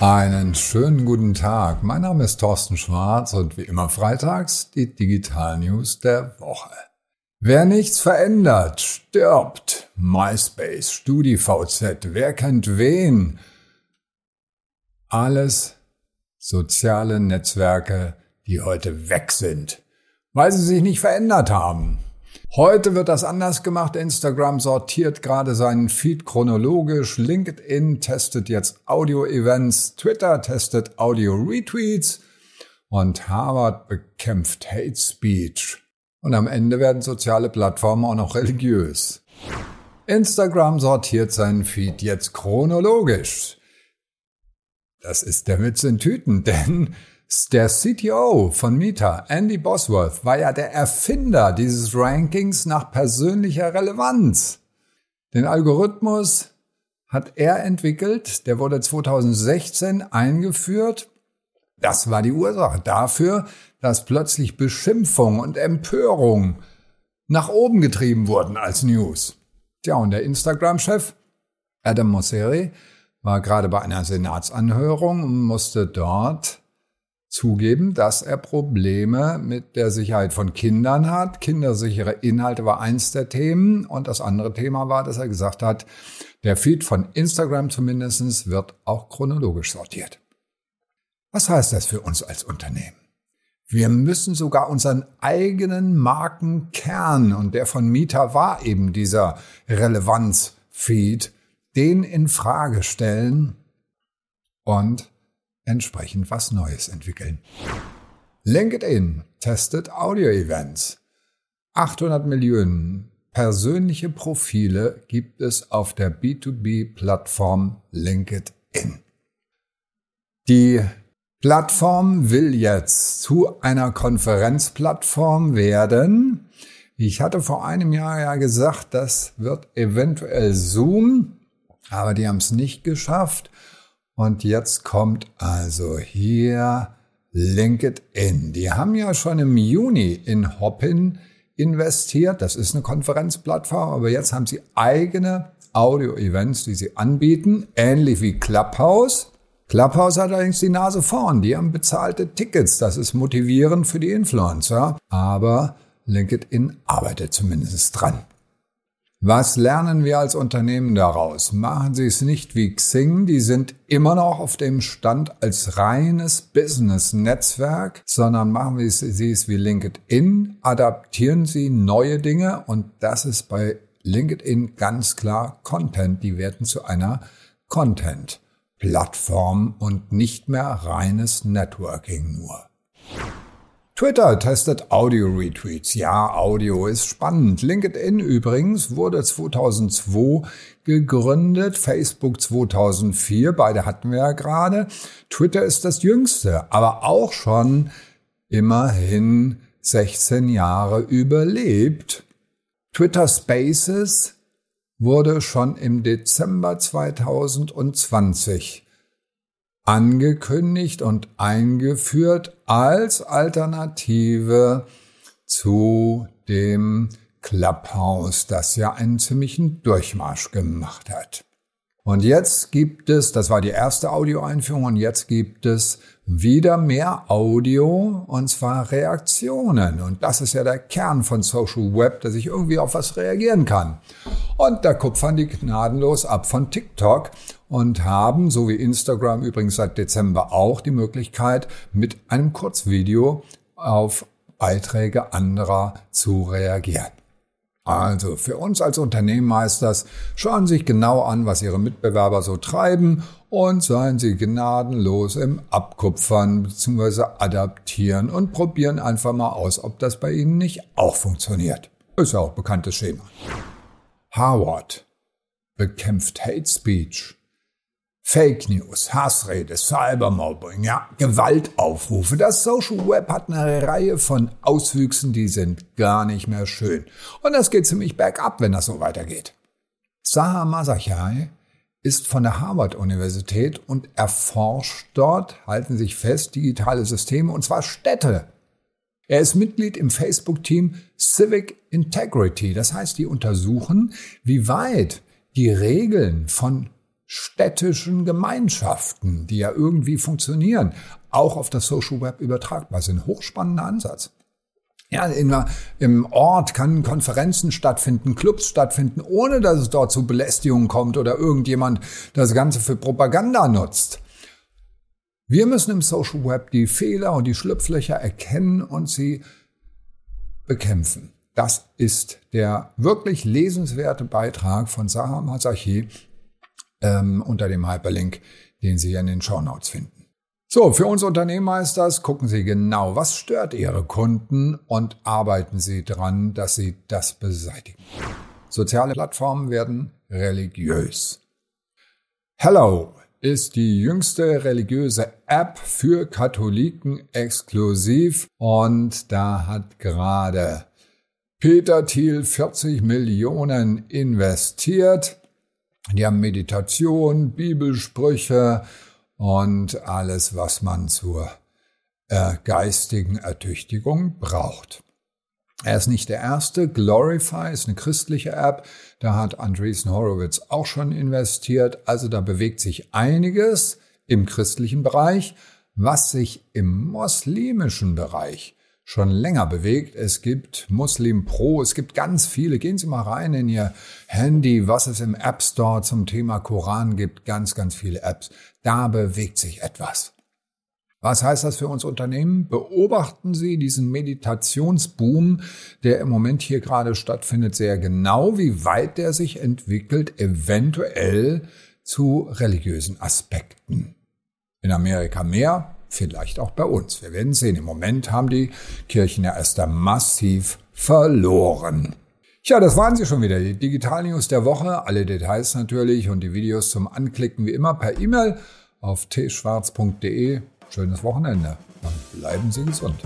Einen schönen guten Tag. Mein Name ist Thorsten Schwarz und wie immer freitags die Digital News der Woche. Wer nichts verändert, stirbt. MySpace, StudiVZ, wer kennt wen? Alles soziale Netzwerke, die heute weg sind, weil sie sich nicht verändert haben. Heute wird das anders gemacht. Instagram sortiert gerade seinen Feed chronologisch. LinkedIn testet jetzt Audio-Events. Twitter testet Audio-Retweets. Und Harvard bekämpft Hate Speech. Und am Ende werden soziale Plattformen auch noch religiös. Instagram sortiert seinen Feed jetzt chronologisch. Das ist der Witz in Tüten, denn der CTO von Meta, Andy Bosworth, war ja der Erfinder dieses Rankings nach persönlicher Relevanz. Den Algorithmus hat er entwickelt, der wurde 2016 eingeführt. Das war die Ursache dafür, dass plötzlich Beschimpfung und Empörung nach oben getrieben wurden als News. Tja, und der Instagram-Chef Adam Mosseri war gerade bei einer Senatsanhörung und musste dort zugeben, dass er Probleme mit der Sicherheit von Kindern hat. Kindersichere Inhalte war eins der Themen. Und das andere Thema war, dass er gesagt hat, der Feed von Instagram zumindest wird auch chronologisch sortiert. Was heißt das für uns als Unternehmen? Wir müssen sogar unseren eigenen Markenkern, und der von Mieter war eben dieser Relevanzfeed, den in Frage stellen und entsprechend was Neues entwickeln. LinkedIn testet Audio-Events. 800 Millionen persönliche Profile gibt es auf der B2B-Plattform LinkedIn. Die Plattform will jetzt zu einer Konferenzplattform werden. Ich hatte vor einem Jahr ja gesagt, das wird eventuell Zoom, aber die haben es nicht geschafft. Und jetzt kommt also hier LinkedIn. Die haben ja schon im Juni in Hopin investiert. Das ist eine Konferenzplattform, aber jetzt haben sie eigene Audio-Events, die sie anbieten, ähnlich wie Clubhouse. Clubhouse hat allerdings die Nase vorn. Die haben bezahlte Tickets. Das ist motivierend für die Influencer. Aber LinkedIn arbeitet zumindest dran. Was lernen wir als Unternehmen daraus? Machen Sie es nicht wie Xing, die sind immer noch auf dem Stand als reines Business-Netzwerk, sondern machen Sie es wie LinkedIn, adaptieren Sie neue Dinge und das ist bei LinkedIn ganz klar Content. Die werden zu einer Content-Plattform und nicht mehr reines Networking nur. Twitter testet Audio-Retweets. Ja, Audio ist spannend. LinkedIn übrigens wurde 2002 gegründet, Facebook 2004, beide hatten wir ja gerade. Twitter ist das jüngste, aber auch schon immerhin 16 Jahre überlebt. Twitter Spaces wurde schon im Dezember 2020 angekündigt und eingeführt als Alternative zu dem Clubhouse, das ja einen ziemlichen Durchmarsch gemacht hat. Und jetzt gibt es, das war die erste Audioeinführung, und jetzt gibt es wieder mehr Audio, und zwar Reaktionen. Und das ist ja der Kern von Social Web, dass ich irgendwie auf was reagieren kann. Und da kupfern die gnadenlos ab von TikTok und haben, so wie Instagram übrigens seit Dezember auch, die Möglichkeit, mit einem Kurzvideo auf Beiträge anderer zu reagieren. Also für uns als Unternehmen heißt das, schauen Sie sich genau an, was Ihre Mitbewerber so treiben und seien Sie gnadenlos im Abkupfern bzw. adaptieren und probieren einfach mal aus, ob das bei Ihnen nicht auch funktioniert. Ist ja auch bekanntes Schema. Harvard bekämpft Hate Speech Fake News, Hassrede, Cybermobbing, ja, Gewaltaufrufe. Das Social Web hat eine Reihe von Auswüchsen, die sind gar nicht mehr schön. Und das geht ziemlich bergab, wenn das so weitergeht. Saha Masachai ist von der Harvard-Universität und erforscht dort, halten sich fest, digitale Systeme, und zwar Städte. Er ist Mitglied im Facebook-Team Civic Integrity. Das heißt, die untersuchen, wie weit die Regeln von städtischen Gemeinschaften, die ja irgendwie funktionieren, auch auf das Social Web übertragbar sind. Hochspannender Ansatz. Ja, in, im Ort kann Konferenzen stattfinden, Clubs stattfinden, ohne dass es dort zu Belästigungen kommt oder irgendjemand das Ganze für Propaganda nutzt. Wir müssen im Social Web die Fehler und die Schlupflöcher erkennen und sie bekämpfen. Das ist der wirklich lesenswerte Beitrag von Sarah Masachi ähm, unter dem Hyperlink, den Sie in den Show Notes finden. So, für uns Unternehmer ist das, gucken Sie genau, was stört Ihre Kunden und arbeiten Sie dran, dass Sie das beseitigen. Soziale Plattformen werden religiös. Hello ist die jüngste religiöse App für Katholiken exklusiv und da hat gerade Peter Thiel 40 Millionen investiert. Die haben Meditation, Bibelsprüche und alles, was man zur äh, geistigen Ertüchtigung braucht. Er ist nicht der erste. Glorify ist eine christliche App. Da hat Andreessen Horowitz auch schon investiert. Also da bewegt sich einiges im christlichen Bereich, was sich im muslimischen Bereich schon länger bewegt. Es gibt Muslim Pro, es gibt ganz viele. Gehen Sie mal rein in Ihr Handy, was es im App Store zum Thema Koran gibt. Ganz, ganz viele Apps. Da bewegt sich etwas. Was heißt das für uns Unternehmen? Beobachten Sie diesen Meditationsboom, der im Moment hier gerade stattfindet, sehr genau, wie weit der sich entwickelt, eventuell zu religiösen Aspekten. In Amerika mehr, vielleicht auch bei uns. Wir werden sehen. Im Moment haben die Kirchen ja erst massiv verloren. Tja, das waren sie schon wieder. Die Digital News der Woche. Alle Details natürlich und die Videos zum Anklicken wie immer per E-Mail auf tschwarz.de. Schönes Wochenende und bleiben Sie gesund.